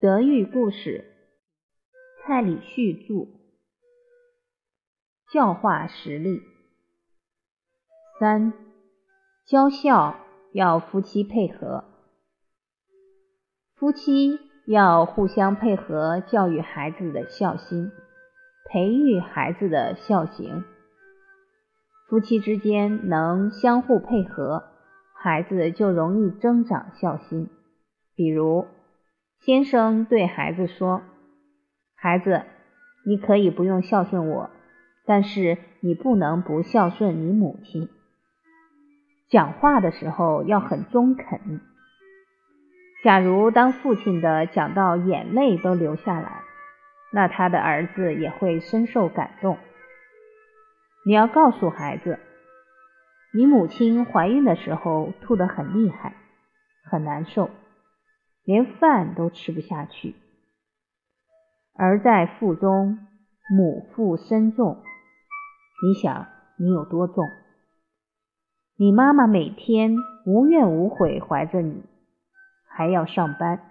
德育故事，蔡礼旭著。教化实例三，教孝要夫妻配合，夫妻要互相配合教育孩子的孝心，培育孩子的孝行。夫妻之间能相互配合，孩子就容易增长孝心。比如。先生对孩子说：“孩子，你可以不用孝顺我，但是你不能不孝顺你母亲。讲话的时候要很中肯。假如当父亲的讲到眼泪都流下来，那他的儿子也会深受感动。你要告诉孩子，你母亲怀孕的时候吐得很厉害，很难受。”连饭都吃不下去，而在腹中，母腹身重。你想你有多重？你妈妈每天无怨无悔怀着你，还要上班，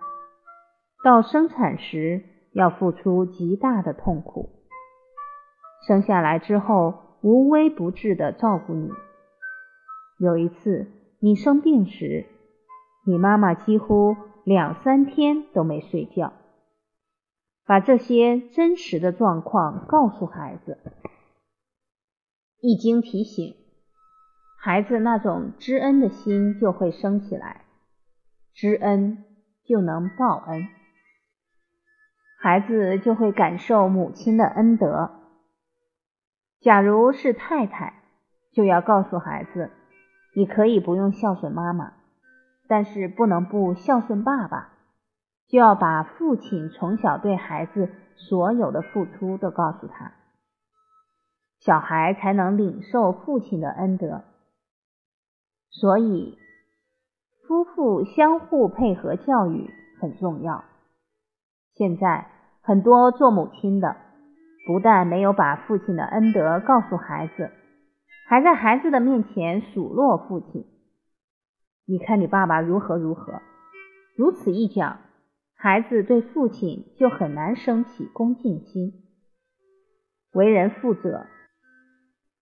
到生产时要付出极大的痛苦，生下来之后无微不至的照顾你。有一次你生病时，你妈妈几乎。两三天都没睡觉，把这些真实的状况告诉孩子，一经提醒，孩子那种知恩的心就会升起来，知恩就能报恩，孩子就会感受母亲的恩德。假如是太太，就要告诉孩子，你可以不用孝顺妈妈。但是不能不孝顺爸爸，就要把父亲从小对孩子所有的付出都告诉他，小孩才能领受父亲的恩德。所以，夫妇相互配合教育很重要。现在很多做母亲的，不但没有把父亲的恩德告诉孩子，还在孩子的面前数落父亲。你看你爸爸如何如何，如此一讲，孩子对父亲就很难升起恭敬心。为人父者，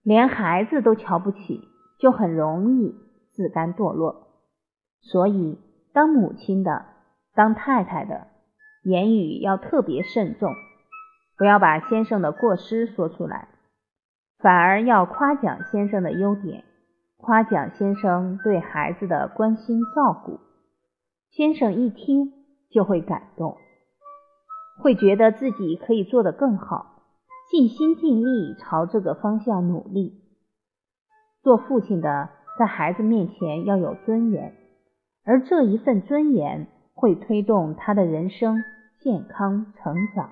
连孩子都瞧不起，就很容易自甘堕落。所以，当母亲的、当太太的言语要特别慎重，不要把先生的过失说出来，反而要夸奖先生的优点。夸奖先生对孩子的关心照顾，先生一听就会感动，会觉得自己可以做得更好，尽心尽力朝这个方向努力。做父亲的在孩子面前要有尊严，而这一份尊严会推动他的人生健康成长。